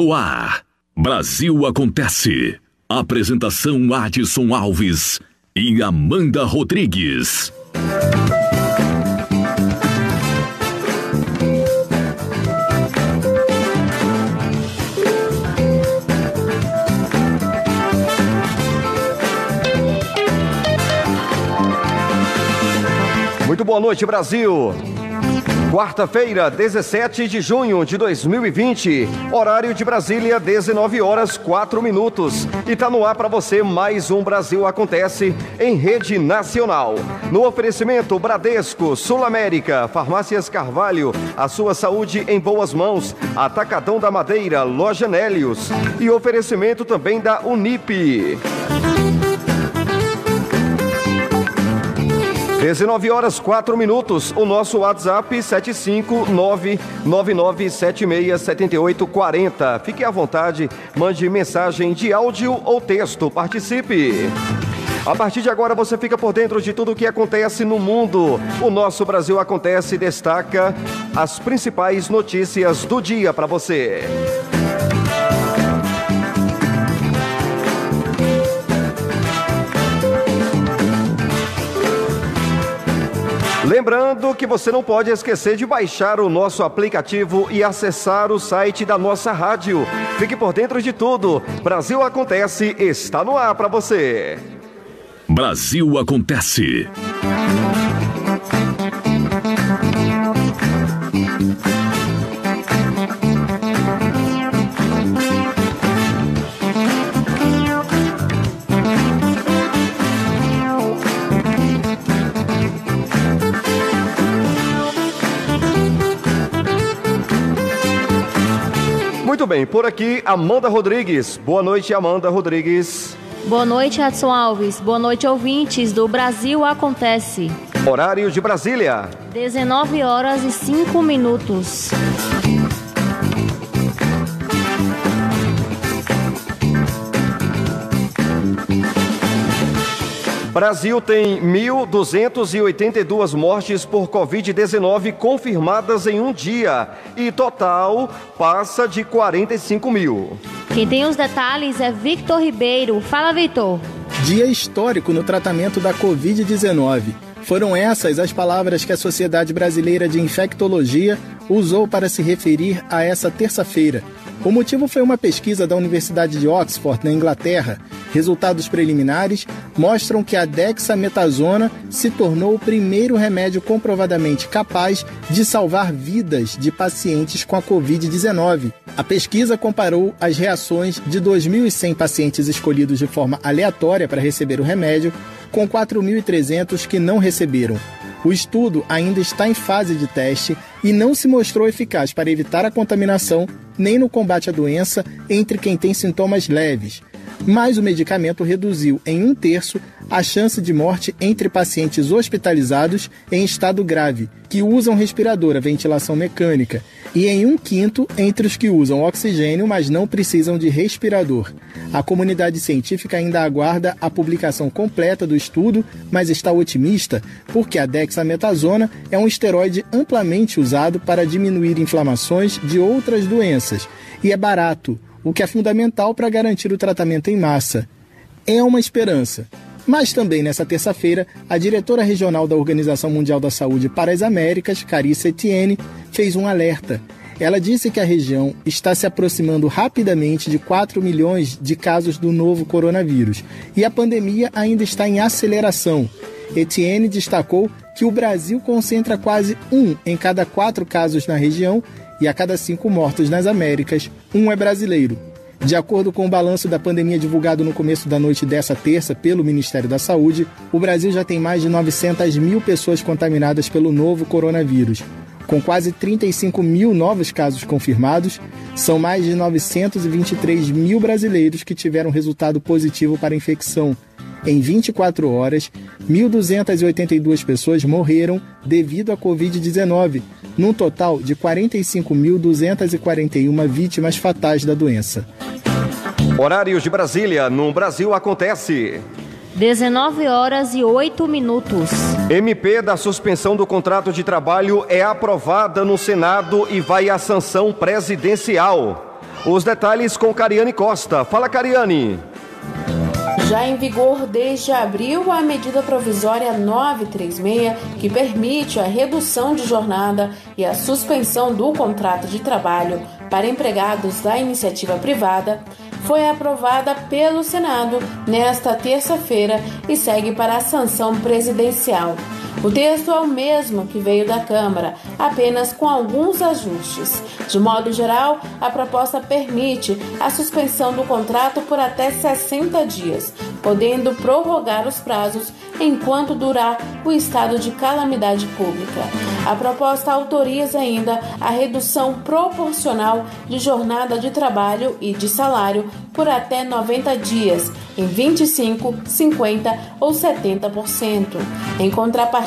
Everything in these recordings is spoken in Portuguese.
No ar, Brasil Acontece. Apresentação Adson Alves e Amanda Rodrigues. Muito boa noite, Brasil. Quarta-feira, 17 de junho de 2020, horário de Brasília, 19 horas 4 minutos. E tá no ar para você mais um Brasil Acontece em rede nacional. No oferecimento Bradesco, Sul América, Farmácias Carvalho, a sua saúde em boas mãos, Atacadão da Madeira, Loja Nélios e oferecimento também da Unip. 19 horas 4 minutos. O nosso WhatsApp 75999767840. Fique à vontade, mande mensagem de áudio ou texto. Participe. A partir de agora você fica por dentro de tudo o que acontece no mundo. O nosso Brasil acontece destaca as principais notícias do dia para você. Lembrando que você não pode esquecer de baixar o nosso aplicativo e acessar o site da nossa rádio. Fique por dentro de tudo. Brasil Acontece está no ar para você. Brasil Acontece. Bem, por aqui Amanda Rodrigues. Boa noite, Amanda Rodrigues. Boa noite, Edson Alves. Boa noite, ouvintes do Brasil Acontece. Horário de Brasília. 19 horas e 5 minutos. Brasil tem 1.282 mortes por Covid-19 confirmadas em um dia e total passa de 45 mil. Quem tem os detalhes é Victor Ribeiro. Fala, Victor. Dia histórico no tratamento da Covid-19. Foram essas as palavras que a Sociedade Brasileira de Infectologia usou para se referir a essa terça-feira. O motivo foi uma pesquisa da Universidade de Oxford, na Inglaterra. Resultados preliminares mostram que a dexametasona se tornou o primeiro remédio comprovadamente capaz de salvar vidas de pacientes com a Covid-19. A pesquisa comparou as reações de 2.100 pacientes escolhidos de forma aleatória para receber o remédio com 4.300 que não receberam. O estudo ainda está em fase de teste e não se mostrou eficaz para evitar a contaminação nem no combate à doença entre quem tem sintomas leves. Mas o medicamento reduziu em um terço a chance de morte entre pacientes hospitalizados em estado grave, que usam respirador a ventilação mecânica, e em um quinto entre os que usam oxigênio, mas não precisam de respirador. A comunidade científica ainda aguarda a publicação completa do estudo, mas está otimista porque a dexametasona é um esteroide amplamente usado para diminuir inflamações de outras doenças e é barato, o que é fundamental para garantir o tratamento em massa. É uma esperança. Mas também nessa terça-feira, a diretora regional da Organização Mundial da Saúde para as Américas, Carissa Etienne, fez um alerta. Ela disse que a região está se aproximando rapidamente de 4 milhões de casos do novo coronavírus e a pandemia ainda está em aceleração. Etienne destacou que o Brasil concentra quase um em cada quatro casos na região e a cada cinco mortos nas Américas, um é brasileiro. De acordo com o balanço da pandemia divulgado no começo da noite dessa terça pelo Ministério da Saúde, o Brasil já tem mais de 900 mil pessoas contaminadas pelo novo coronavírus. Com quase 35 mil novos casos confirmados, são mais de 923 mil brasileiros que tiveram resultado positivo para a infecção. Em 24 horas, 1.282 pessoas morreram devido à Covid-19, num total de 45.241 vítimas fatais da doença. Horários de Brasília, no Brasil acontece. 19 horas e 8 minutos. MP da suspensão do contrato de trabalho é aprovada no Senado e vai à sanção presidencial. Os detalhes com Cariane Costa. Fala, Cariane. Já em vigor desde abril, a medida provisória 936, que permite a redução de jornada e a suspensão do contrato de trabalho para empregados da iniciativa privada, foi aprovada pelo Senado nesta terça-feira e segue para a sanção presidencial. O texto é o mesmo que veio da Câmara, apenas com alguns ajustes. De modo geral, a proposta permite a suspensão do contrato por até 60 dias, podendo prorrogar os prazos enquanto durar o estado de calamidade pública. A proposta autoriza ainda a redução proporcional de jornada de trabalho e de salário por até 90 dias, em 25, 50 ou 70%. Em contrapartida,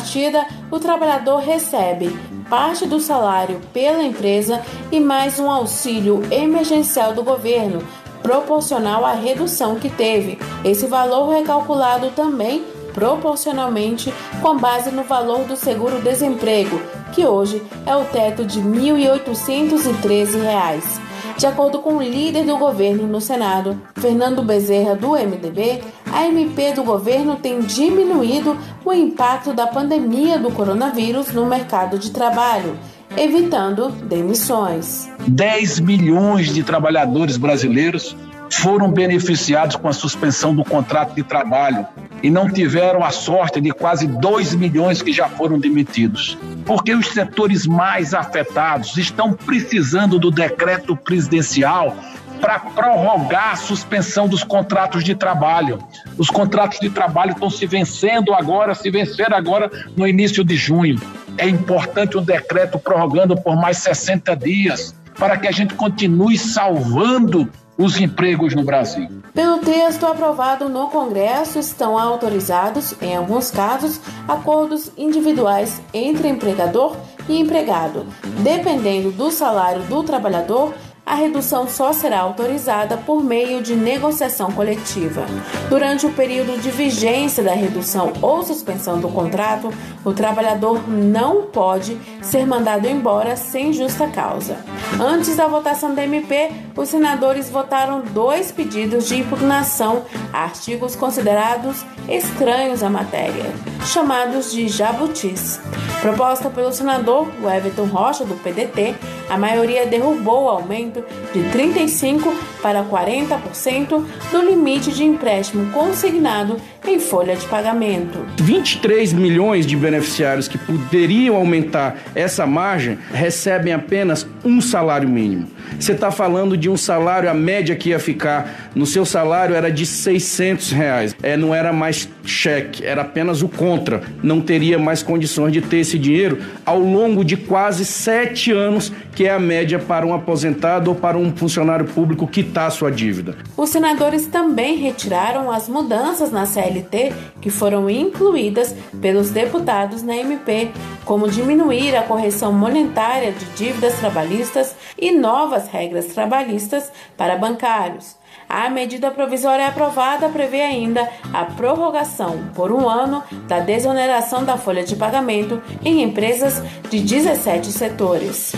o trabalhador recebe parte do salário pela empresa e mais um auxílio emergencial do governo, proporcional à redução que teve. Esse valor é calculado também proporcionalmente com base no valor do seguro-desemprego, que hoje é o teto de R$ 1.813. De acordo com o líder do governo no Senado, Fernando Bezerra, do MDB, a MP do governo tem diminuído o impacto da pandemia do coronavírus no mercado de trabalho, evitando demissões. 10 milhões de trabalhadores brasileiros foram beneficiados com a suspensão do contrato de trabalho e não tiveram a sorte de quase 2 milhões que já foram demitidos. Porque os setores mais afetados estão precisando do decreto presidencial para prorrogar a suspensão dos contratos de trabalho. Os contratos de trabalho estão se vencendo agora, se vencer agora no início de junho. É importante um decreto prorrogando por mais 60 dias para que a gente continue salvando os empregos no Brasil. Pelo texto aprovado no Congresso, estão autorizados, em alguns casos, acordos individuais entre empregador e empregado, dependendo do salário do trabalhador a redução só será autorizada por meio de negociação coletiva. Durante o período de vigência da redução ou suspensão do contrato, o trabalhador não pode ser mandado embora sem justa causa. Antes da votação da MP, os senadores votaram dois pedidos de impugnação a artigos considerados estranhos à matéria, chamados de jabutis. Proposta pelo senador Everton Rocha, do PDT, a maioria derrubou o aumento de 35% para 40% do limite de empréstimo consignado em folha de pagamento. 23 milhões de beneficiários que poderiam aumentar essa margem recebem apenas um salário mínimo. Você está falando de um salário, a média que ia ficar no seu salário era de 600 reais. É, não era mais cheque, era apenas o contra. Não teria mais condições de ter esse dinheiro ao longo de quase sete anos, que é a média para um aposentado ou para um funcionário público quitar sua dívida. Os senadores também retiraram as mudanças na CLT que foram incluídas pelos deputados na MP, como diminuir a correção monetária de dívidas trabalhistas e novas regras trabalhistas para bancários. A medida provisória aprovada prevê ainda a prorrogação por um ano da desoneração da folha de pagamento em empresas de 17 setores.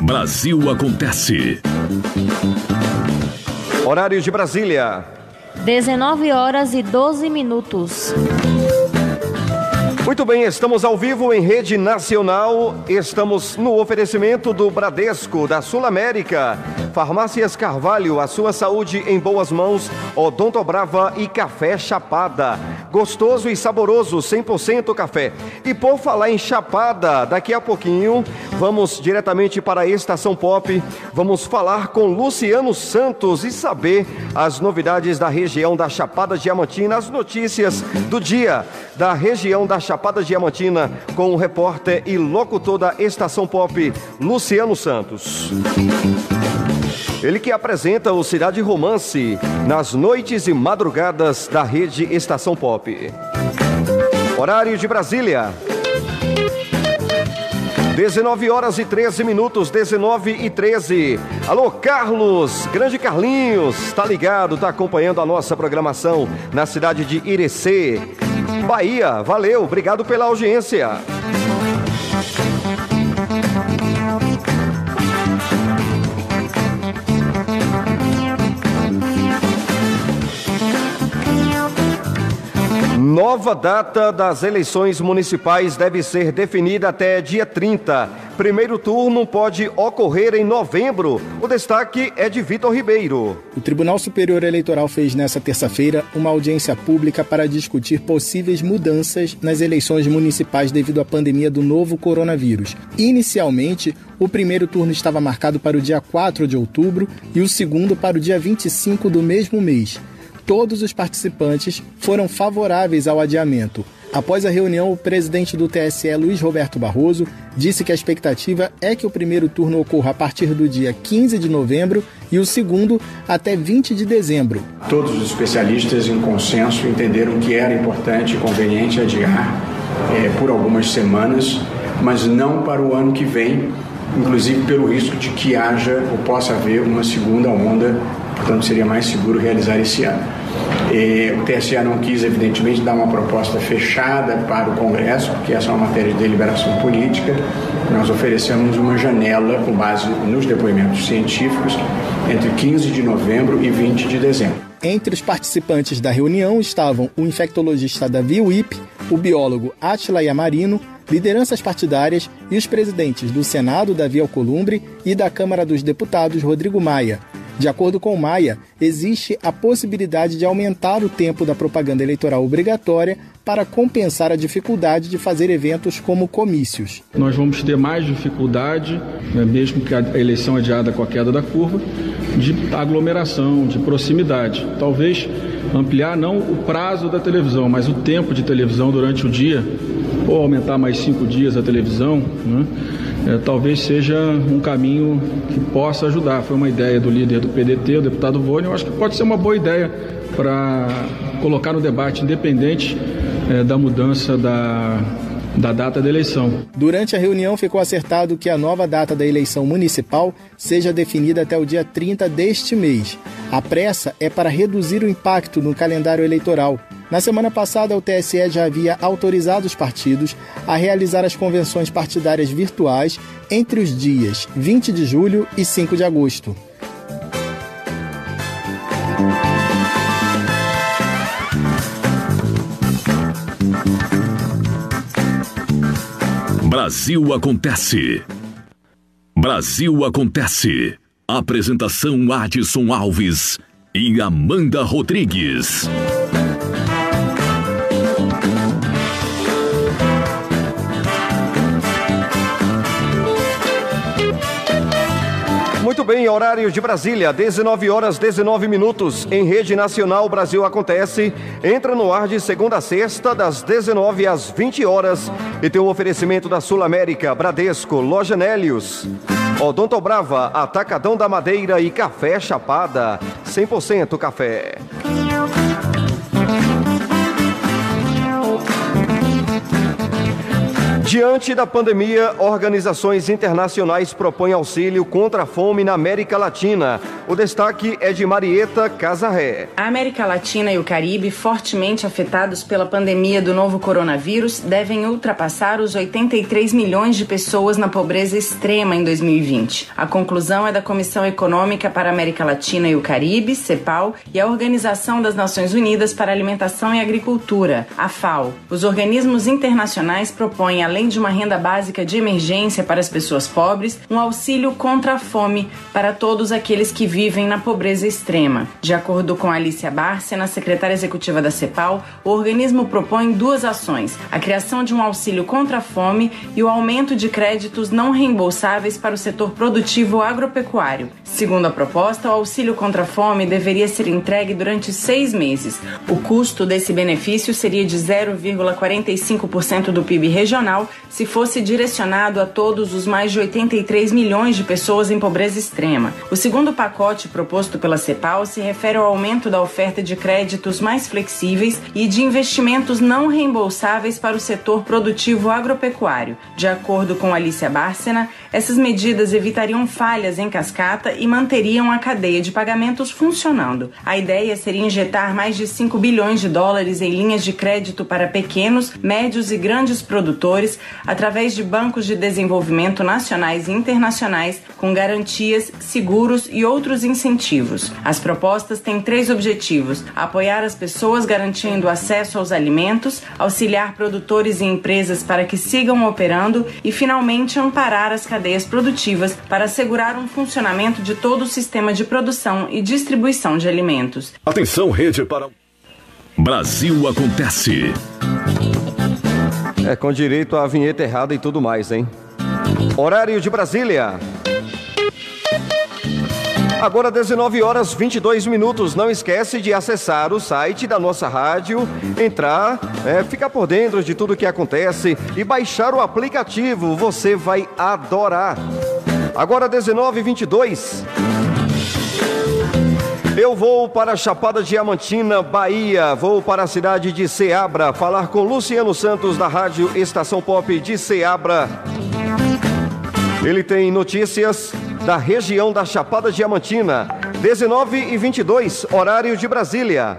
Brasil acontece. Horário de Brasília. 19 horas e 12 minutos. Muito bem, estamos ao vivo em rede nacional. Estamos no oferecimento do Bradesco, da Sul América, Farmácias Carvalho, a sua saúde em boas mãos, Odonto Brava e Café Chapada. Gostoso e saboroso, 100% café. E por falar em Chapada, daqui a pouquinho vamos diretamente para a Estação Pop. Vamos falar com Luciano Santos e saber as novidades da região da Chapada Diamantina, as notícias do dia da região da Chapada Diamantina com o repórter e locutor da Estação Pop, Luciano Santos. Ele que apresenta o Cidade Romance nas noites e madrugadas da rede Estação Pop. Horário de Brasília. 19 horas e 13 minutos, 19 e 13. Alô, Carlos, grande Carlinhos, tá ligado, tá acompanhando a nossa programação na cidade de Irecê, Bahia. Valeu, obrigado pela audiência. Nova data das eleições municipais deve ser definida até dia 30. Primeiro turno pode ocorrer em novembro. O destaque é de Vitor Ribeiro. O Tribunal Superior Eleitoral fez nesta terça-feira uma audiência pública para discutir possíveis mudanças nas eleições municipais devido à pandemia do novo coronavírus. Inicialmente, o primeiro turno estava marcado para o dia 4 de outubro e o segundo para o dia 25 do mesmo mês todos os participantes foram favoráveis ao adiamento. Após a reunião, o presidente do TSE, Luiz Roberto Barroso, disse que a expectativa é que o primeiro turno ocorra a partir do dia 15 de novembro e o segundo até 20 de dezembro. Todos os especialistas, em consenso, entenderam que era importante e conveniente adiar é, por algumas semanas, mas não para o ano que vem, inclusive pelo risco de que haja ou possa haver uma segunda onda portanto seria mais seguro realizar esse ano. O TSE não quis, evidentemente, dar uma proposta fechada para o Congresso, porque essa é uma matéria de deliberação política. Nós oferecemos uma janela com base nos depoimentos científicos entre 15 de novembro e 20 de dezembro. Entre os participantes da reunião estavam o infectologista Davi Wip, o biólogo Atila Yamarino, lideranças partidárias e os presidentes do Senado, Davi Alcolumbre, e da Câmara dos Deputados, Rodrigo Maia. De acordo com Maia, existe a possibilidade de aumentar o tempo da propaganda eleitoral obrigatória para compensar a dificuldade de fazer eventos como comícios. Nós vamos ter mais dificuldade, né, mesmo que a eleição adiada com a queda da curva, de aglomeração, de proximidade. Talvez ampliar não o prazo da televisão, mas o tempo de televisão durante o dia, ou aumentar mais cinco dias a televisão, né? É, talvez seja um caminho que possa ajudar. Foi uma ideia do líder do PDT, o deputado Vônio, eu acho que pode ser uma boa ideia para colocar no debate, independente é, da mudança da, da data da eleição. Durante a reunião ficou acertado que a nova data da eleição municipal seja definida até o dia 30 deste mês. A pressa é para reduzir o impacto no calendário eleitoral. Na semana passada, o TSE já havia autorizado os partidos a realizar as convenções partidárias virtuais entre os dias 20 de julho e 5 de agosto. Brasil Acontece. Brasil Acontece. Apresentação Adson Alves e Amanda Rodrigues. Muito bem, horário de Brasília, 19 horas 19 minutos. Em rede nacional, Brasil acontece. Entra no ar de segunda a sexta, das 19 às 20 horas. E tem o um oferecimento da Sul América, Bradesco, Loja Nélios. Odonto Brava, Atacadão da Madeira e Café Chapada. 100% café. Diante da pandemia, organizações internacionais propõem auxílio contra a fome na América Latina. O destaque é de Marieta Casarré. A América Latina e o Caribe, fortemente afetados pela pandemia do novo coronavírus, devem ultrapassar os 83 milhões de pessoas na pobreza extrema em 2020. A conclusão é da Comissão Econômica para a América Latina e o Caribe, CEPAL, e a Organização das Nações Unidas para Alimentação e Agricultura, a FAO. Os organismos internacionais propõem, além além de uma renda básica de emergência para as pessoas pobres, um auxílio contra a fome para todos aqueles que vivem na pobreza extrema. De acordo com Alicia Bárcena, secretária executiva da CEPAL, o organismo propõe duas ações: a criação de um auxílio contra a fome e o aumento de créditos não reembolsáveis para o setor produtivo agropecuário. Segundo a proposta, o auxílio contra a fome deveria ser entregue durante seis meses. O custo desse benefício seria de 0,45% do PIB regional se fosse direcionado a todos os mais de 83 milhões de pessoas em pobreza extrema. O segundo pacote proposto pela CEPAL se refere ao aumento da oferta de créditos mais flexíveis e de investimentos não reembolsáveis para o setor produtivo agropecuário. De acordo com Alicia Bárcena, essas medidas evitariam falhas em cascata e manteriam a cadeia de pagamentos funcionando. A ideia seria injetar mais de 5 bilhões de dólares em linhas de crédito para pequenos, médios e grandes produtores através de bancos de desenvolvimento nacionais e internacionais com garantias, seguros e outros incentivos. As propostas têm três objetivos: apoiar as pessoas garantindo acesso aos alimentos, auxiliar produtores e empresas para que sigam operando e, finalmente, amparar as cadeias produtivas para assegurar um funcionamento de todo o sistema de produção e distribuição de alimentos. Atenção, rede para. Brasil acontece. É com direito à vinheta errada e tudo mais, hein? Horário de Brasília. Agora 19 horas 22 minutos. Não esquece de acessar o site da nossa rádio, entrar, é, ficar por dentro de tudo que acontece e baixar o aplicativo. Você vai adorar. Agora 19 22. Eu vou para Chapada Diamantina, Bahia. Vou para a cidade de Ceabra falar com Luciano Santos da Rádio Estação Pop de Ceabra. Ele tem notícias da região da Chapada Diamantina. 19 e 22, horário de Brasília.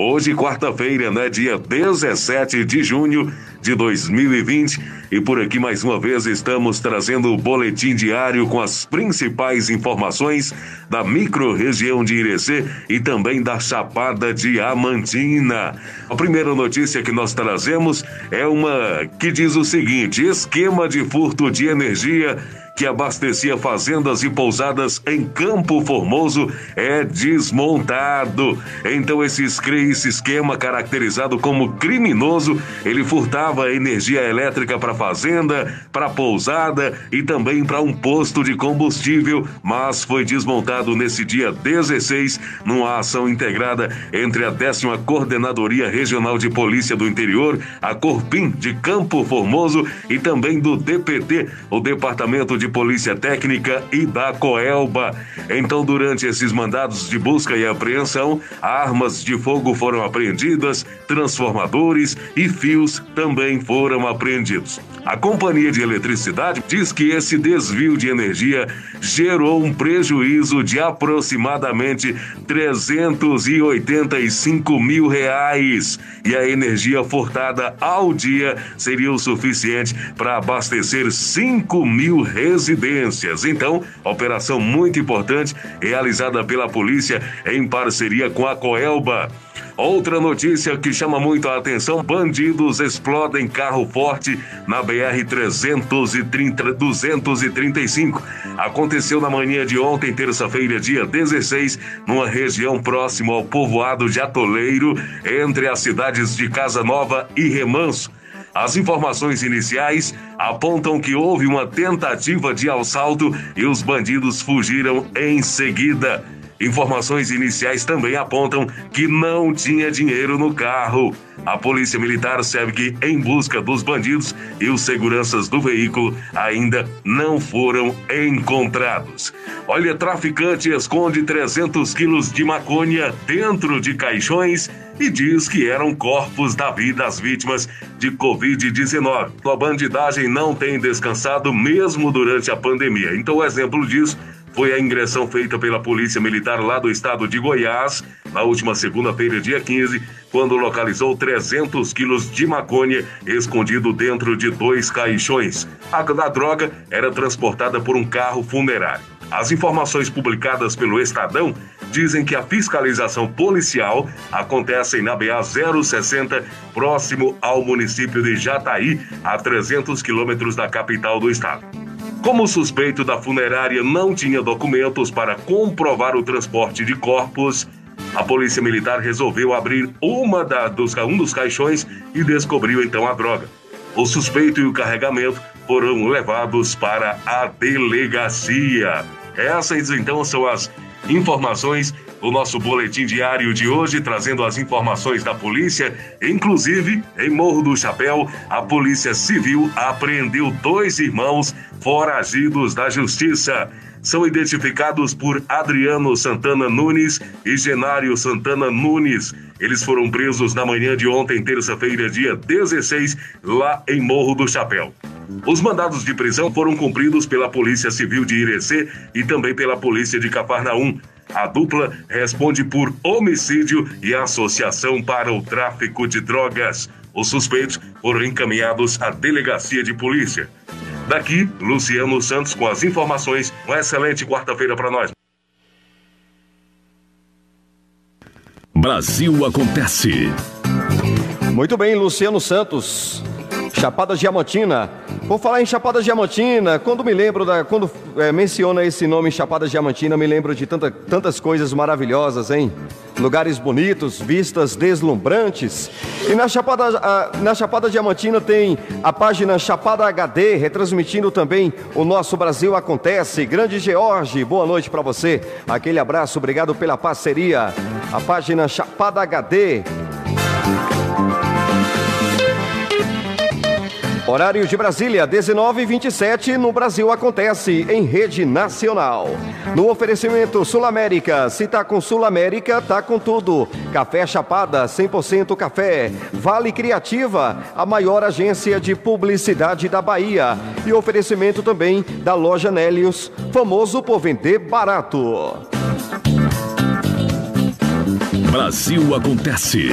Hoje, quarta-feira, né, dia 17 de junho de 2020, e por aqui mais uma vez estamos trazendo o boletim diário com as principais informações da micro-região de Irecê e também da Chapada Diamantina. A primeira notícia que nós trazemos é uma que diz o seguinte: esquema de furto de energia que abastecia fazendas e pousadas em Campo Formoso é desmontado. Então esse, esse esquema caracterizado como criminoso, ele furtava energia elétrica para fazenda, para pousada e também para um posto de combustível, mas foi desmontado nesse dia 16 numa ação integrada entre a décima Coordenadoria Regional de Polícia do Interior, a Corpim de Campo Formoso e também do DPT, o Departamento de Polícia Técnica e da Coelba. Então, durante esses mandados de busca e apreensão, armas de fogo foram apreendidas, transformadores e fios também foram apreendidos. A Companhia de Eletricidade diz que esse desvio de energia gerou um prejuízo de aproximadamente 385 mil reais e a energia furtada ao dia seria o suficiente para abastecer 5 mil residências. Então, operação muito importante realizada pela polícia em parceria com a Coelba. Outra notícia que chama muito a atenção: bandidos explodem carro forte na BR 330 235. Aconteceu na manhã de ontem, terça-feira, dia 16, numa região próxima ao povoado de Atoleiro, entre as cidades de Casa Nova e Remanso. As informações iniciais apontam que houve uma tentativa de assalto e os bandidos fugiram em seguida. Informações iniciais também apontam que não tinha dinheiro no carro. A Polícia Militar segue em busca dos bandidos e os seguranças do veículo ainda não foram encontrados. Olha, traficante esconde 300 quilos de maconha dentro de caixões e diz que eram corpos da vida das vítimas de Covid-19. A bandidagem não tem descansado mesmo durante a pandemia. Então, o exemplo disso foi a ingressão feita pela Polícia Militar lá do estado de Goiás, na última segunda-feira, dia 15, quando localizou 300 quilos de maconha escondido dentro de dois caixões. A da droga era transportada por um carro funerário. As informações publicadas pelo Estadão dizem que a fiscalização policial acontece na BA 060, próximo ao município de Jataí, a 300 quilômetros da capital do estado. Como o suspeito da funerária não tinha documentos para comprovar o transporte de corpos, a polícia militar resolveu abrir uma da, dos, um dos caixões e descobriu então a droga. O suspeito e o carregamento foram levados para a delegacia. Essas então são as informações o nosso boletim diário de hoje, trazendo as informações da polícia. Inclusive, em Morro do Chapéu, a Polícia Civil apreendeu dois irmãos foragidos da Justiça. São identificados por Adriano Santana Nunes e Genário Santana Nunes. Eles foram presos na manhã de ontem, terça-feira, dia 16, lá em Morro do Chapéu. Os mandados de prisão foram cumpridos pela Polícia Civil de Irecê e também pela Polícia de Cafarnaum. A dupla responde por homicídio e associação para o tráfico de drogas. Os suspeitos foram encaminhados à delegacia de polícia. Daqui, Luciano Santos com as informações. Uma excelente quarta-feira para nós. Brasil acontece. Muito bem, Luciano Santos. Chapada Diamantina. Vou falar em Chapada Diamantina. Quando me lembro da. Quando é, menciona esse nome Chapada Diamantina, me lembro de tanta, tantas coisas maravilhosas, hein? Lugares bonitos, vistas deslumbrantes. E na Chapada, a, na Chapada Diamantina tem a página Chapada HD, retransmitindo também o nosso Brasil Acontece. Grande George, boa noite para você. Aquele abraço, obrigado pela parceria. A página Chapada HD. Horário de Brasília, 19 e 27 no Brasil acontece em rede nacional. No oferecimento Sul América, se tá com Sul América, tá com tudo. Café Chapada, 100% café. Vale Criativa, a maior agência de publicidade da Bahia. E oferecimento também da loja Nélios, famoso por vender barato. Brasil acontece.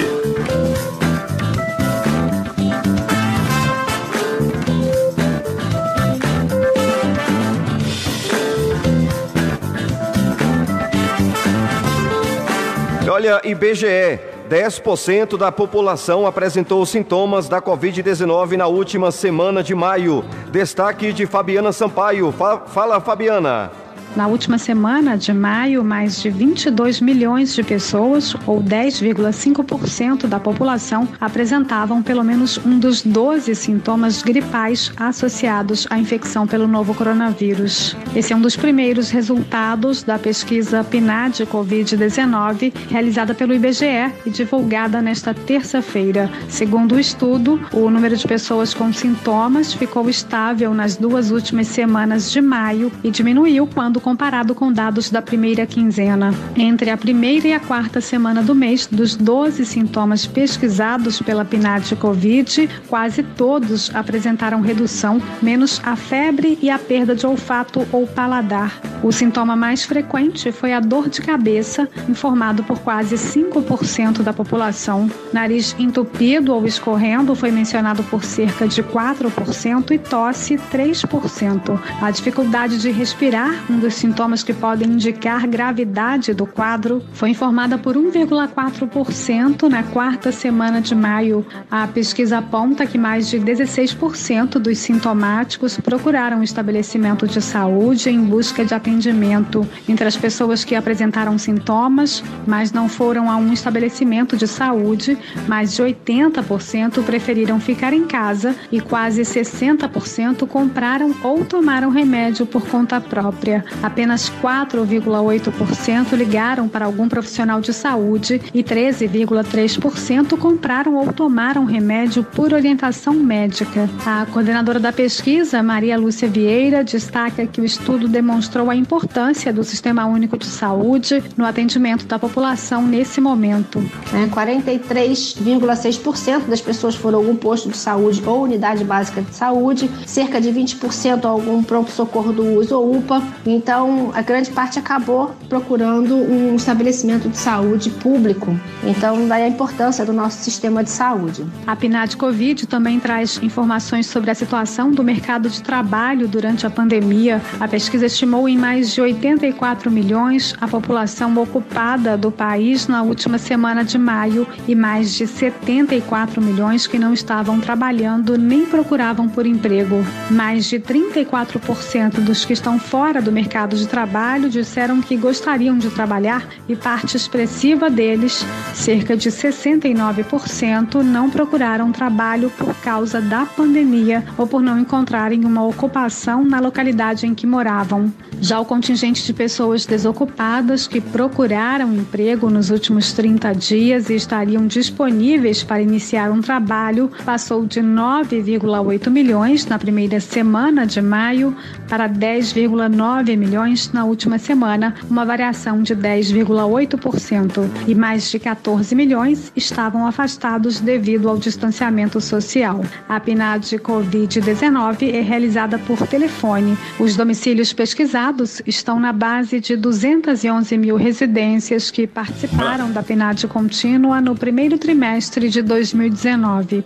Olha, IBGE, 10% da população apresentou sintomas da Covid-19 na última semana de maio. Destaque de Fabiana Sampaio. Fala, Fabiana. Na última semana de maio, mais de 22 milhões de pessoas, ou 10,5% da população, apresentavam pelo menos um dos 12 sintomas gripais associados à infecção pelo novo coronavírus. Esse é um dos primeiros resultados da pesquisa PNAD Covid-19, realizada pelo IBGE e divulgada nesta terça-feira. Segundo o estudo, o número de pessoas com sintomas ficou estável nas duas últimas semanas de maio e diminuiu quando comparado com dados da primeira quinzena. Entre a primeira e a quarta semana do mês, dos 12 sintomas pesquisados pela PNAD Covid, quase todos apresentaram redução, menos a febre e a perda de olfato ou paladar. O sintoma mais frequente foi a dor de cabeça, informado por quase 5% da população. Nariz entupido ou escorrendo foi mencionado por cerca de 4% e tosse 3%. A dificuldade de respirar, um dos sintomas que podem indicar gravidade do quadro foi informada por 1,4% na quarta semana de maio. A pesquisa aponta que mais de 16% dos sintomáticos procuraram estabelecimento de saúde em busca de atendimento. Entre as pessoas que apresentaram sintomas, mas não foram a um estabelecimento de saúde, mais de 80% preferiram ficar em casa e quase 60% compraram ou tomaram remédio por conta própria. Apenas 4,8% ligaram para algum profissional de saúde e 13,3% compraram ou tomaram remédio por orientação médica. A coordenadora da pesquisa, Maria Lúcia Vieira, destaca que o estudo demonstrou a importância do Sistema Único de Saúde no atendimento da população nesse momento. 43,6% das pessoas foram a algum posto de saúde ou unidade básica de saúde, cerca de 20% a algum pronto-socorro do uso ou UPA. Então, a grande parte acabou procurando um estabelecimento de saúde público. Então, daí a importância do nosso sistema de saúde. A PNAD Covid também traz informações sobre a situação do mercado de trabalho durante a pandemia. A pesquisa estimou em mais de 84 milhões a população ocupada do país na última semana de maio e mais de 74 milhões que não estavam trabalhando nem procuravam por emprego. Mais de 34% dos que estão fora do mercado de trabalho disseram que gostariam de trabalhar e parte expressiva deles, cerca de 69%, não procuraram trabalho por causa da pandemia ou por não encontrarem uma ocupação na localidade em que moravam. Já o contingente de pessoas desocupadas que procuraram emprego nos últimos 30 dias e estariam disponíveis para iniciar um trabalho passou de 9,8 milhões na primeira semana de maio para 10,9 milhões na última semana, uma variação de 10,8%. E mais de 14 milhões estavam afastados devido ao distanciamento social. A PNAD Covid-19 é realizada por telefone. Os domicílios pesquisados estão na base de 211 mil residências que participaram da PNAD contínua no primeiro trimestre de 2019.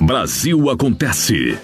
Brasil acontece.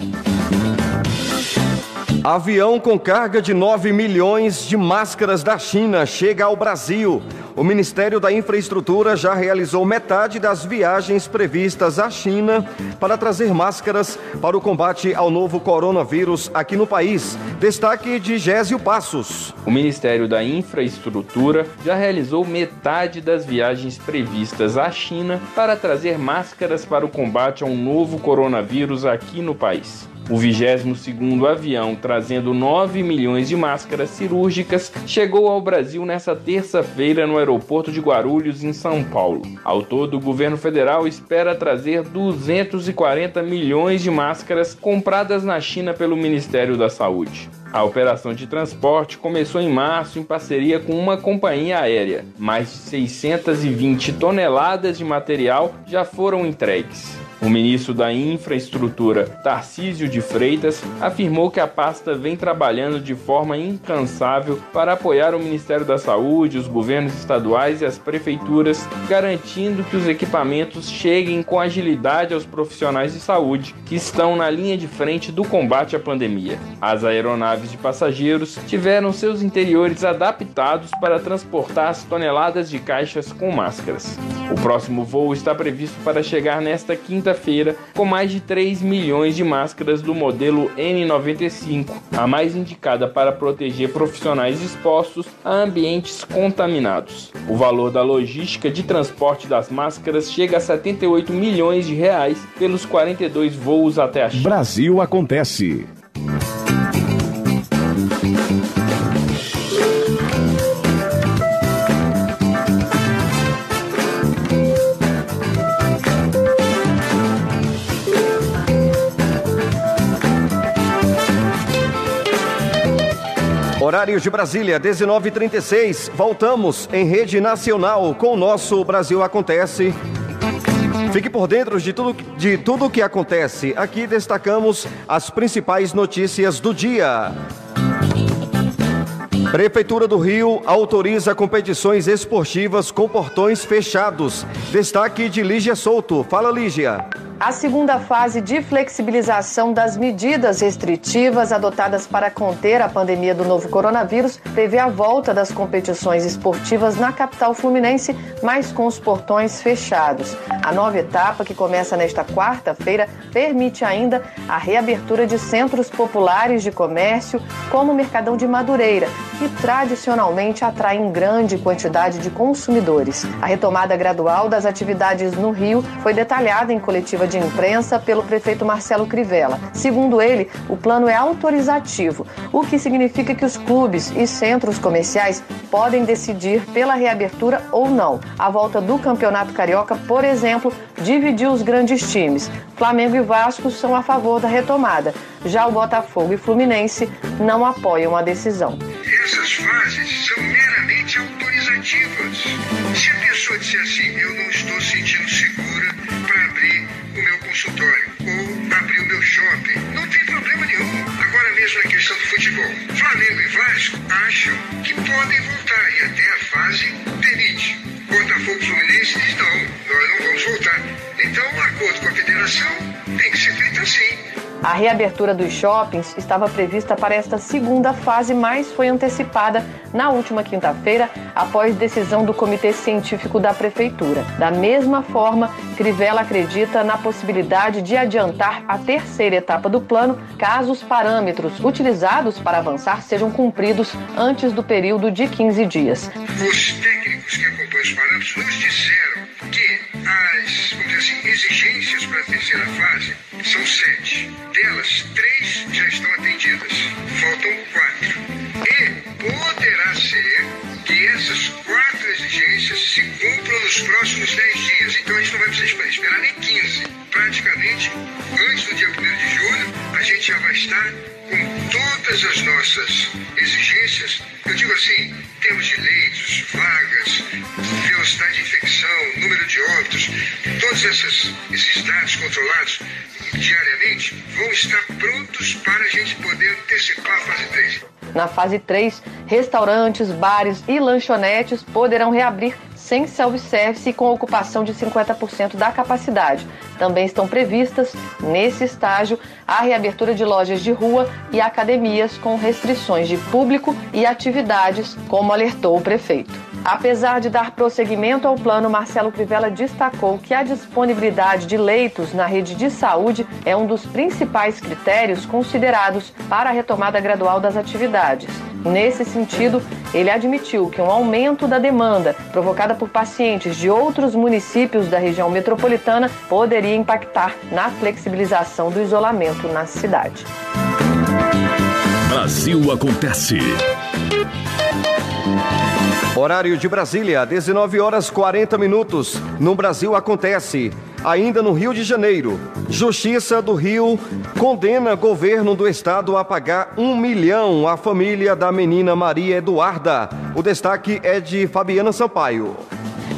Avião com carga de 9 milhões de máscaras da China chega ao Brasil. O Ministério da Infraestrutura já realizou metade das viagens previstas à China para trazer máscaras para o combate ao novo coronavírus aqui no país. Destaque de Gésio Passos. O Ministério da Infraestrutura já realizou metade das viagens previstas à China para trazer máscaras para o combate ao novo coronavírus aqui no país. O 22º avião, trazendo 9 milhões de máscaras cirúrgicas, chegou ao Brasil nesta terça-feira no aeroporto de Guarulhos, em São Paulo. Ao todo, o governo federal espera trazer 240 milhões de máscaras compradas na China pelo Ministério da Saúde. A operação de transporte começou em março em parceria com uma companhia aérea. Mais de 620 toneladas de material já foram entregues. O ministro da Infraestrutura, Tarcísio de Freitas, afirmou que a pasta vem trabalhando de forma incansável para apoiar o Ministério da Saúde, os governos estaduais e as prefeituras, garantindo que os equipamentos cheguem com agilidade aos profissionais de saúde que estão na linha de frente do combate à pandemia. As aeronaves de passageiros tiveram seus interiores adaptados para transportar as toneladas de caixas com máscaras. O próximo voo está previsto para chegar nesta quinta quinta-feira com mais de 3 milhões de máscaras do modelo N95, a mais indicada para proteger profissionais expostos a ambientes contaminados. O valor da logística de transporte das máscaras chega a 78 milhões de reais pelos 42 voos até a China. Brasil acontece. Horário de Brasília, 19h36. Voltamos em rede nacional com o nosso Brasil Acontece. Fique por dentro de tudo, de tudo que acontece. Aqui destacamos as principais notícias do dia. Prefeitura do Rio autoriza competições esportivas com portões fechados. Destaque de Lígia Souto. Fala, Lígia. A segunda fase de flexibilização das medidas restritivas adotadas para conter a pandemia do novo coronavírus prevê a volta das competições esportivas na capital fluminense, mas com os portões fechados. A nova etapa, que começa nesta quarta-feira, permite ainda a reabertura de centros populares de comércio, como o Mercadão de Madureira, que tradicionalmente atraem grande quantidade de consumidores. A retomada gradual das atividades no Rio foi detalhada em coletiva de imprensa pelo prefeito Marcelo Crivella. Segundo ele, o plano é autorizativo, o que significa que os clubes e centros comerciais podem decidir pela reabertura ou não. A volta do Campeonato Carioca, por exemplo, dividiu os grandes times. Flamengo e Vasco são a favor da retomada. Já o Botafogo e Fluminense não apoiam a decisão. Essas fases são meramente autorizativas. Se a pessoa disser assim, eu não estou sentindo A reabertura dos shoppings estava prevista para esta segunda fase, mas foi antecipada na última quinta-feira, após decisão do Comitê Científico da Prefeitura. Da mesma forma, Crivella acredita na possibilidade de adiantar a terceira etapa do plano, caso os parâmetros utilizados para avançar sejam cumpridos antes do período de 15 dias. Os técnicos que acompanham os parâmetros nos disseram as assim, exigências para a terceira fase são sete. Delas, três já estão atendidas. Faltam quatro. E poderá ser que essas quatro exigências se cumpram nos próximos dez dias. Então a gente não vai precisar esperar nem 15. Praticamente, antes do dia 1 de julho, a gente já vai estar com todas as nossas exigências. Eu digo assim, temos de leitos, vagas, velocidade de infecção, número de óbitos, todos essas, esses dados controlados diariamente vão estar prontos para a gente poder antecipar a fase 3. Na fase 3, restaurantes, bares e lanchonetes poderão reabrir sem self-service e com ocupação de 50% da capacidade. Também estão previstas, nesse estágio, a reabertura de lojas de rua e academias com restrições de público e atividades, como alertou o prefeito. Apesar de dar prosseguimento ao plano, Marcelo Crivella destacou que a disponibilidade de leitos na rede de saúde é um dos principais critérios considerados para a retomada gradual das atividades. Nesse sentido, ele admitiu que um aumento da demanda provocada por pacientes de outros municípios da região metropolitana poderia impactar na flexibilização do isolamento na cidade. Brasil acontece. Horário de Brasília, 19 horas 40 minutos. No Brasil acontece. Ainda no Rio de Janeiro, Justiça do Rio condena governo do estado a pagar um milhão à família da menina Maria Eduarda. O destaque é de Fabiana Sampaio.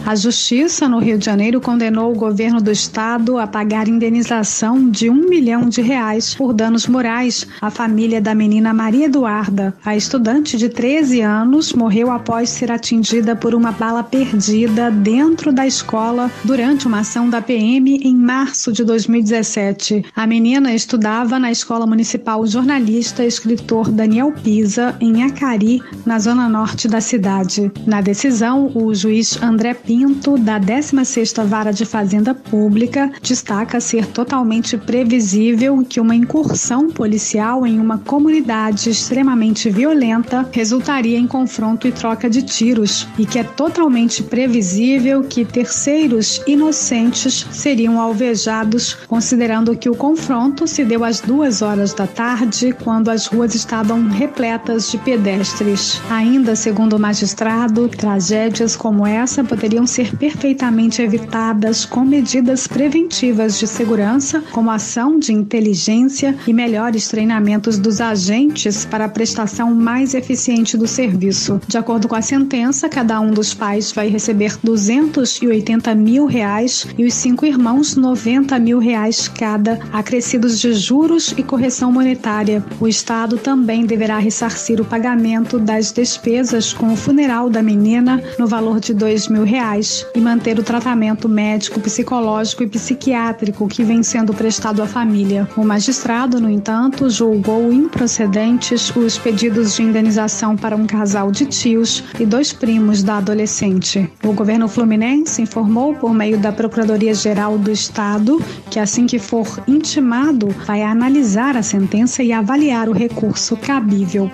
A Justiça no Rio de Janeiro condenou o governo do estado a pagar indenização de um milhão de reais por danos morais à família da menina Maria Eduarda. A estudante de 13 anos morreu após ser atingida por uma bala perdida dentro da escola durante uma ação da PM em março de 2017. A menina estudava na Escola Municipal Jornalista e Escritor Daniel Pisa, em Acari, na zona norte da cidade. Na decisão, o juiz André Pinto, da 16ª Vara de Fazenda Pública, destaca ser totalmente previsível que uma incursão policial em uma comunidade extremamente violenta resultaria em confronto e troca de tiros e que é totalmente previsível que terceiros inocentes seriam alvejados, considerando que o confronto se deu às duas horas da tarde, quando as ruas estavam repletas de pedestres. Ainda segundo o magistrado, tragédias como essa poderiam poderiam ser perfeitamente evitadas com medidas preventivas de segurança, como ação de inteligência e melhores treinamentos dos agentes para a prestação mais eficiente do serviço. De acordo com a sentença, cada um dos pais vai receber 280 mil reais e os cinco irmãos 90 mil reais cada, acrescidos de juros e correção monetária. O Estado também deverá ressarcir o pagamento das despesas com o funeral da menina no valor de dois mil reais reais e manter o tratamento médico, psicológico e psiquiátrico que vem sendo prestado à família. O magistrado, no entanto, julgou improcedentes os pedidos de indenização para um casal de tios e dois primos da adolescente. O governo fluminense informou por meio da Procuradoria-Geral do Estado que assim que for intimado, vai analisar a sentença e avaliar o recurso cabível.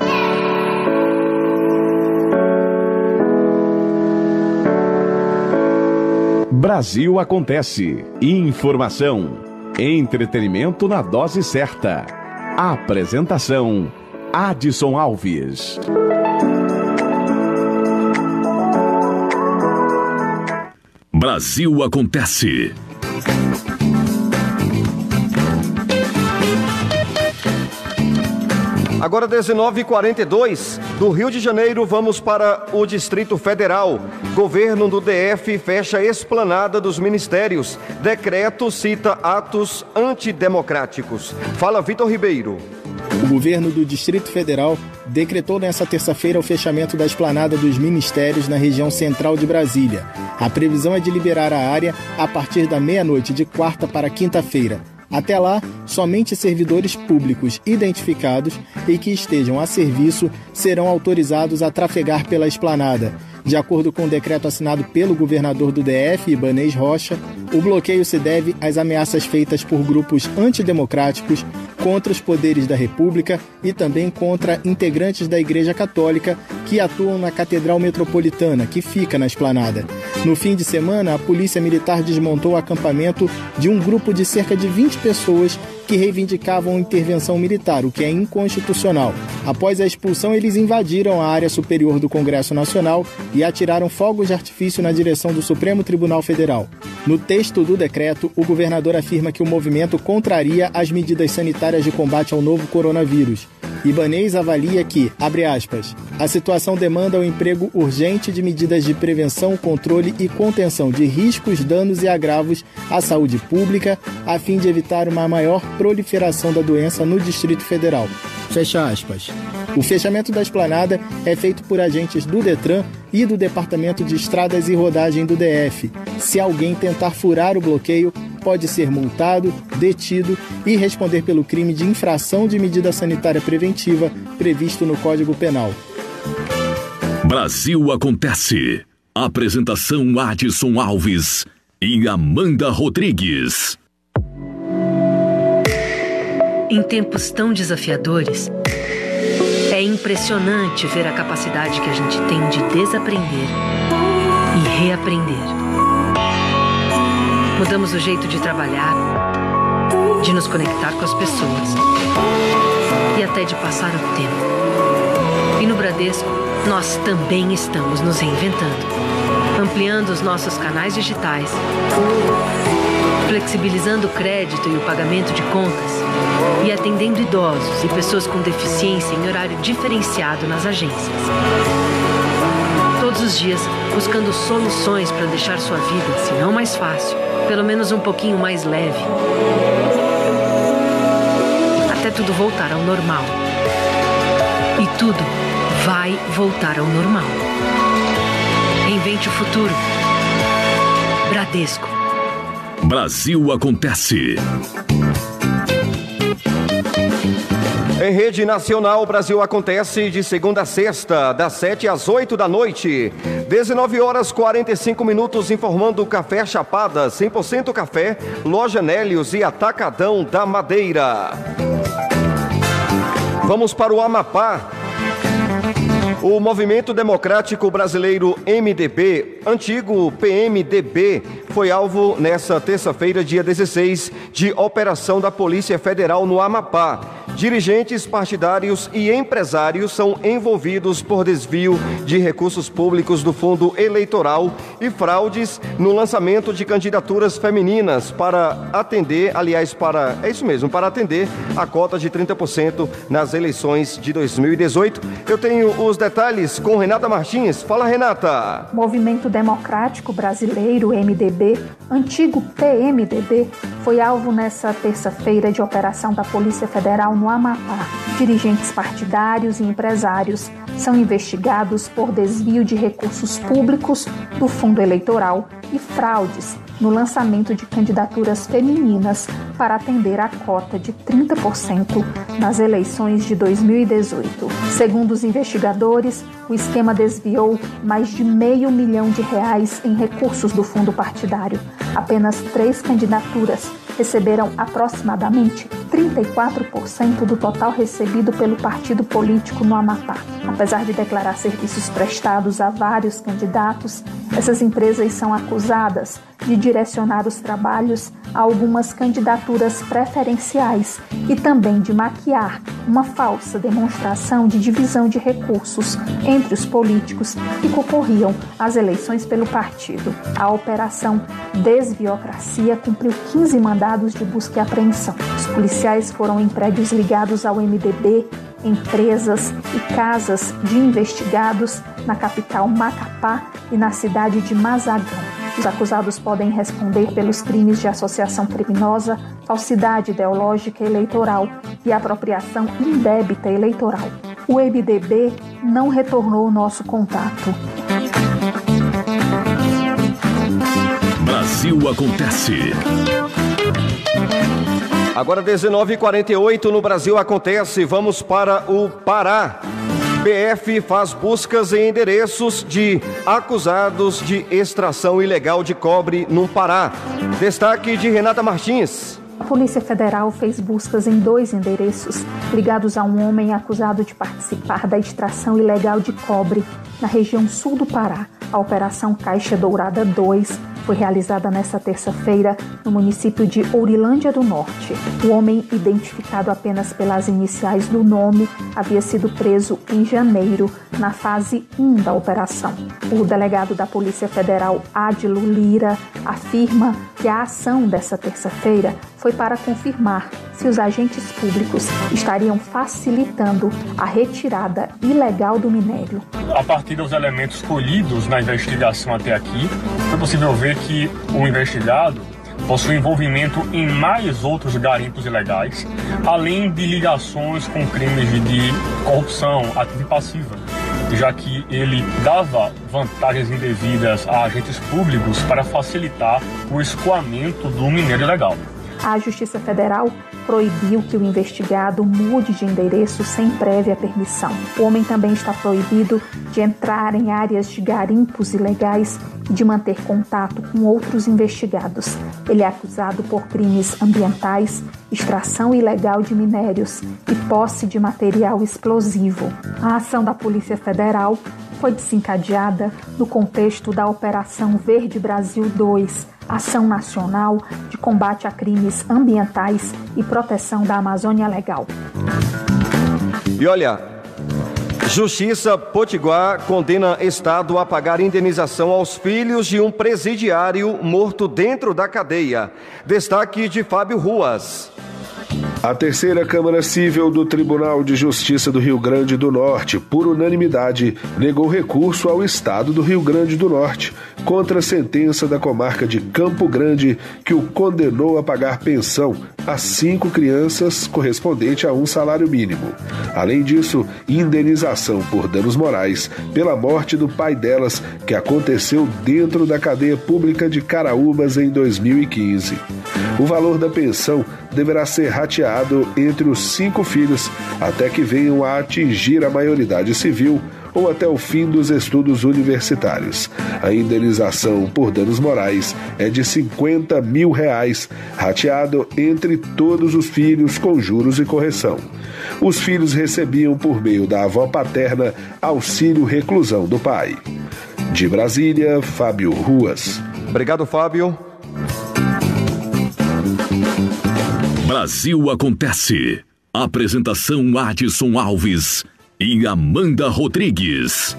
Brasil acontece. Informação, entretenimento na dose certa. Apresentação: Adson Alves. Brasil acontece. Agora 19h42, do Rio de Janeiro vamos para o Distrito Federal. Governo do DF fecha esplanada dos ministérios. Decreto cita atos antidemocráticos. Fala Vitor Ribeiro. O governo do Distrito Federal decretou nesta terça-feira o fechamento da esplanada dos ministérios na região central de Brasília. A previsão é de liberar a área a partir da meia-noite de quarta para quinta-feira. Até lá, somente servidores públicos identificados e que estejam a serviço serão autorizados a trafegar pela esplanada. De acordo com o um decreto assinado pelo governador do DF, Ibanês Rocha, o bloqueio se deve às ameaças feitas por grupos antidemocráticos contra os poderes da República e também contra integrantes da Igreja Católica que atuam na Catedral Metropolitana, que fica na esplanada. No fim de semana, a Polícia Militar desmontou o acampamento de um grupo de cerca de 20 pessoas que reivindicavam intervenção militar, o que é inconstitucional. Após a expulsão, eles invadiram a área superior do Congresso Nacional e atiraram fogos de artifício na direção do Supremo Tribunal Federal. No texto do decreto, o governador afirma que o movimento contraria as medidas sanitárias de combate ao novo coronavírus. Ibanês avalia que, abre aspas, a situação demanda o emprego urgente de medidas de prevenção, controle e contenção de riscos, danos e agravos à saúde pública, a fim de evitar uma maior proliferação da doença no Distrito Federal. Fecha aspas. O fechamento da esplanada é feito por agentes do Detran e do Departamento de Estradas e Rodagem do DF. Se alguém tentar furar o bloqueio, pode ser multado, detido e responder pelo crime de infração de medida sanitária preventiva previsto no Código Penal. Brasil Acontece. Apresentação Adson Alves e Amanda Rodrigues. Em tempos tão desafiadores, é impressionante ver a capacidade que a gente tem de desaprender e reaprender. Mudamos o jeito de trabalhar, de nos conectar com as pessoas e até de passar o tempo. E no Bradesco, nós também estamos nos reinventando, ampliando os nossos canais digitais, flexibilizando o crédito e o pagamento de contas e atendendo idosos e pessoas com deficiência em horário diferenciado nas agências. Todos os dias buscando soluções para deixar sua vida, se não mais fácil, pelo menos um pouquinho mais leve. Até tudo voltar ao normal. E tudo vai voltar ao normal. Invente o futuro. Bradesco. Brasil Acontece. Em rede nacional, Brasil acontece de segunda a sexta, das 7 às 8 da noite. 19 horas 45 minutos, informando o Café Chapada, 100% café, Loja Nélios e Atacadão da Madeira. Vamos para o Amapá. O Movimento Democrático Brasileiro MDB, antigo PMDB, foi alvo nesta terça-feira, dia 16, de operação da Polícia Federal no Amapá. Dirigentes partidários e empresários são envolvidos por desvio de recursos públicos do fundo eleitoral e fraudes no lançamento de candidaturas femininas para atender, aliás, para, é isso mesmo, para atender a cota de 30% nas eleições de 2018. Eu tenho os detalhes com Renata Martins. Fala, Renata. Movimento Democrático Brasileiro, MDB, antigo PMDB, foi alvo nessa terça-feira de operação da Polícia Federal no Amapá. Dirigentes partidários e empresários são investigados por desvio de recursos públicos do fundo eleitoral e fraudes no lançamento de candidaturas femininas para atender a cota de 30% nas eleições de 2018. Segundo os investigadores, o esquema desviou mais de meio milhão de reais em recursos do fundo partidário. Apenas três candidaturas receberam aproximadamente 34% do total recebido pelo partido político no Amapá. Apesar de declarar serviços prestados a vários candidatos, essas empresas são acusadas de direcionar os trabalhos a algumas candidaturas preferenciais e também de maquiar uma falsa demonstração de divisão de recursos entre os políticos que concorriam às eleições pelo partido. A operação Desviocracia cumpriu 15 mandados de busca e apreensão. Os policiais foram em prédios ligados ao MDB, empresas e casas de investigados na capital Macapá e na cidade de Mazagão. Os acusados podem responder pelos crimes de associação criminosa, falsidade ideológica eleitoral e apropriação indébita eleitoral. O MDB não retornou o nosso contato. Brasil acontece. Agora 19h48 no Brasil acontece. Vamos para o Pará. PF faz buscas em endereços de acusados de extração ilegal de cobre no Pará. Destaque de Renata Martins. A Polícia Federal fez buscas em dois endereços ligados a um homem acusado de participar da extração ilegal de cobre na região sul do Pará. A Operação Caixa Dourada 2 foi realizada nesta terça-feira no município de Ourilândia do Norte. O homem, identificado apenas pelas iniciais do nome, havia sido preso em janeiro, na fase 1 da operação. O delegado da Polícia Federal, Adilo Lira, afirma que a ação dessa terça-feira foi para confirmar se os agentes públicos estariam facilitando a retirada ilegal do minério. A partir dos elementos colhidos na investigação até aqui, foi possível ver que o investigado possui envolvimento em mais outros garimpos ilegais, além de ligações com crimes de corrupção ativa e passiva, já que ele dava vantagens indevidas a agentes públicos para facilitar o escoamento do minério ilegal. A Justiça Federal proibiu que o investigado mude de endereço sem prévia permissão. O homem também está proibido de entrar em áreas de garimpos ilegais e de manter contato com outros investigados. Ele é acusado por crimes ambientais, extração ilegal de minérios e posse de material explosivo. A ação da Polícia Federal foi desencadeada no contexto da Operação Verde Brasil 2, ação nacional de combate a crimes ambientais e proteção da Amazônia Legal. E olha, Justiça Potiguar condena Estado a pagar indenização aos filhos de um presidiário morto dentro da cadeia. Destaque de Fábio Ruas. A terceira Câmara Civil do Tribunal de Justiça do Rio Grande do Norte, por unanimidade, negou recurso ao Estado do Rio Grande do Norte contra a sentença da comarca de Campo Grande que o condenou a pagar pensão a cinco crianças correspondente a um salário mínimo. Além disso, indenização por danos morais pela morte do pai delas, que aconteceu dentro da cadeia pública de Caraúbas em 2015. O valor da pensão deverá ser rateado entre os cinco filhos até que venham a atingir a maioridade civil ou até o fim dos estudos universitários. A indenização por danos morais é de 50 mil reais, rateado entre todos os filhos com juros e correção. Os filhos recebiam por meio da avó paterna auxílio reclusão do pai. De Brasília, Fábio Ruas. Obrigado, Fábio. Brasil Acontece. Apresentação Adson Alves e Amanda Rodrigues.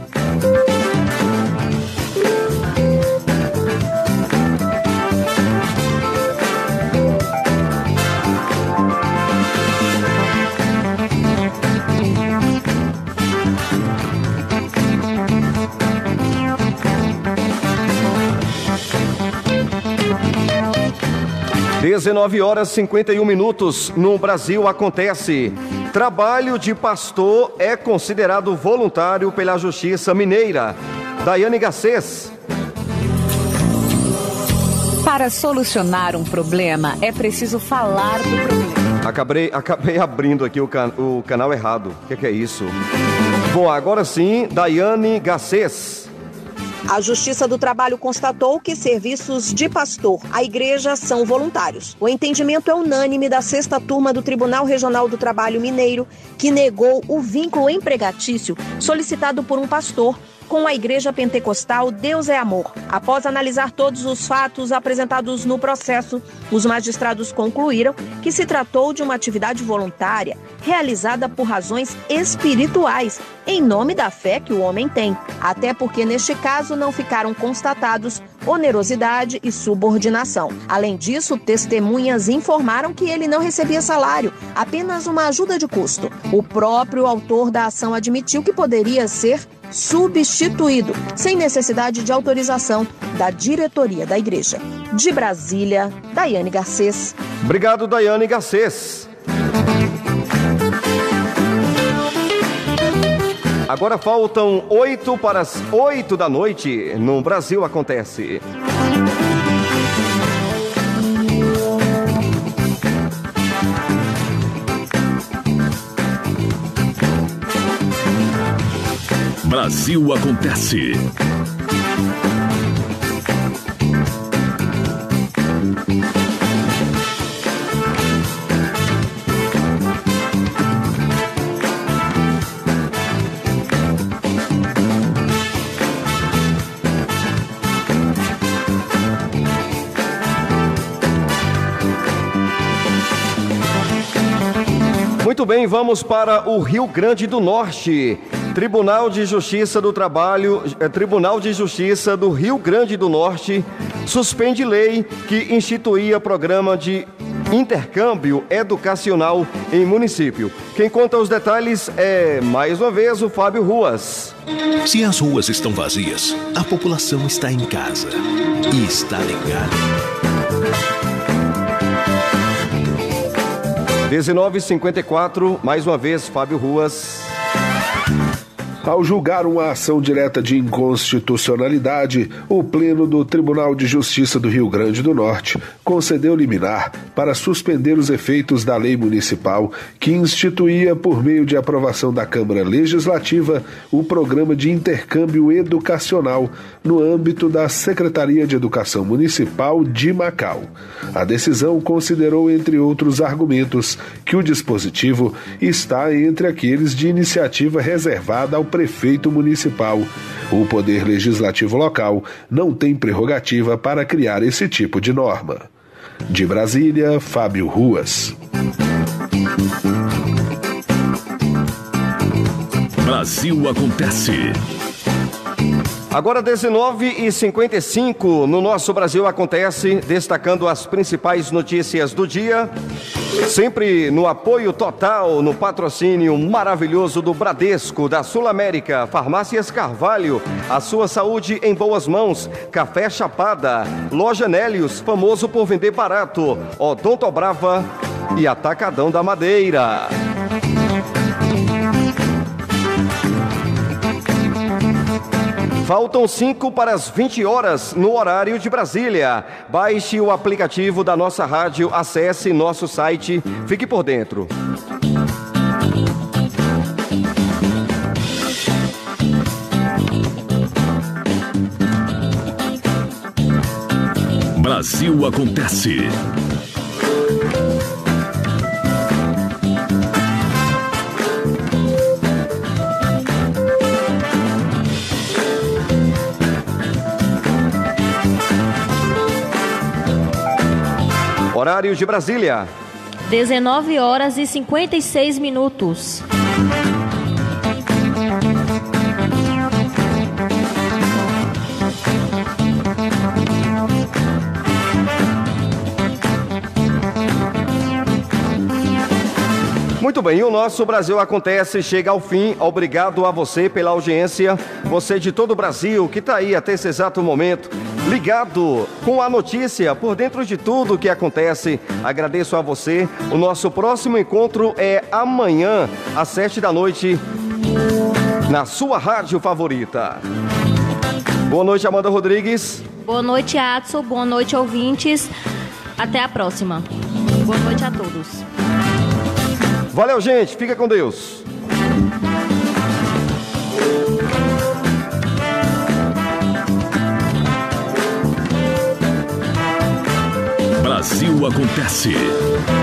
19 horas 51 minutos no Brasil acontece. Trabalho de pastor é considerado voluntário pela Justiça Mineira. Daiane Garcês. Para solucionar um problema, é preciso falar do problema. Acabei, acabei abrindo aqui o, can, o canal errado. O que, que é isso? Bom, agora sim, Daiane Garcês. A Justiça do Trabalho constatou que serviços de pastor à igreja são voluntários. O entendimento é unânime da sexta turma do Tribunal Regional do Trabalho Mineiro, que negou o vínculo empregatício solicitado por um pastor com a Igreja Pentecostal Deus é Amor. Após analisar todos os fatos apresentados no processo, os magistrados concluíram que se tratou de uma atividade voluntária realizada por razões espirituais, em nome da fé que o homem tem. Até porque, neste caso, não ficaram constatados onerosidade e subordinação. Além disso, testemunhas informaram que ele não recebia salário, apenas uma ajuda de custo. O próprio autor da ação admitiu que poderia ser substituído, sem necessidade de autorização da diretoria da igreja. De Brasília, Daiane Garcês. Obrigado, Daiane Garcês. Agora faltam oito para as oito da noite. No Brasil acontece. Brasil Acontece. Muito bem, vamos para o Rio Grande do Norte. Tribunal de Justiça do Trabalho, eh, Tribunal de Justiça do Rio Grande do Norte, suspende lei que instituía programa de intercâmbio educacional em município. Quem conta os detalhes é, mais uma vez, o Fábio Ruas. Se as ruas estão vazias, a população está em casa e está ligada. 1954, mais uma vez, Fábio Ruas. Ao julgar uma ação direta de inconstitucionalidade, o Pleno do Tribunal de Justiça do Rio Grande do Norte concedeu liminar para suspender os efeitos da lei municipal que instituía, por meio de aprovação da Câmara Legislativa, o programa de intercâmbio educacional no âmbito da Secretaria de Educação Municipal de Macau. A decisão considerou, entre outros argumentos, que o dispositivo está entre aqueles de iniciativa reservada ao prefeito municipal. O poder legislativo local não tem prerrogativa para criar esse tipo de norma. De Brasília, Fábio Ruas. Brasil acontece. Agora 19 e 55 no nosso Brasil acontece, destacando as principais notícias do dia, sempre no apoio total, no patrocínio maravilhoso do Bradesco, da Sul América, Farmácias Carvalho, a sua saúde em boas mãos, Café Chapada, Loja Nélios, famoso por vender barato, Odonto Brava e Atacadão da Madeira. Faltam 5 para as 20 horas no horário de Brasília. Baixe o aplicativo da nossa rádio, acesse nosso site, fique por dentro. Brasil acontece. Horário de Brasília. 19 horas e 56 minutos. Muito bem, o nosso Brasil Acontece chega ao fim. Obrigado a você pela audiência, você de todo o Brasil que está aí até esse exato momento, ligado com a notícia por dentro de tudo que acontece. Agradeço a você. O nosso próximo encontro é amanhã, às sete da noite, na sua rádio favorita. Boa noite, Amanda Rodrigues. Boa noite, Atso. Boa noite, ouvintes. Até a próxima. Boa noite a todos. Valeu, gente. Fica com Deus. Brasil acontece.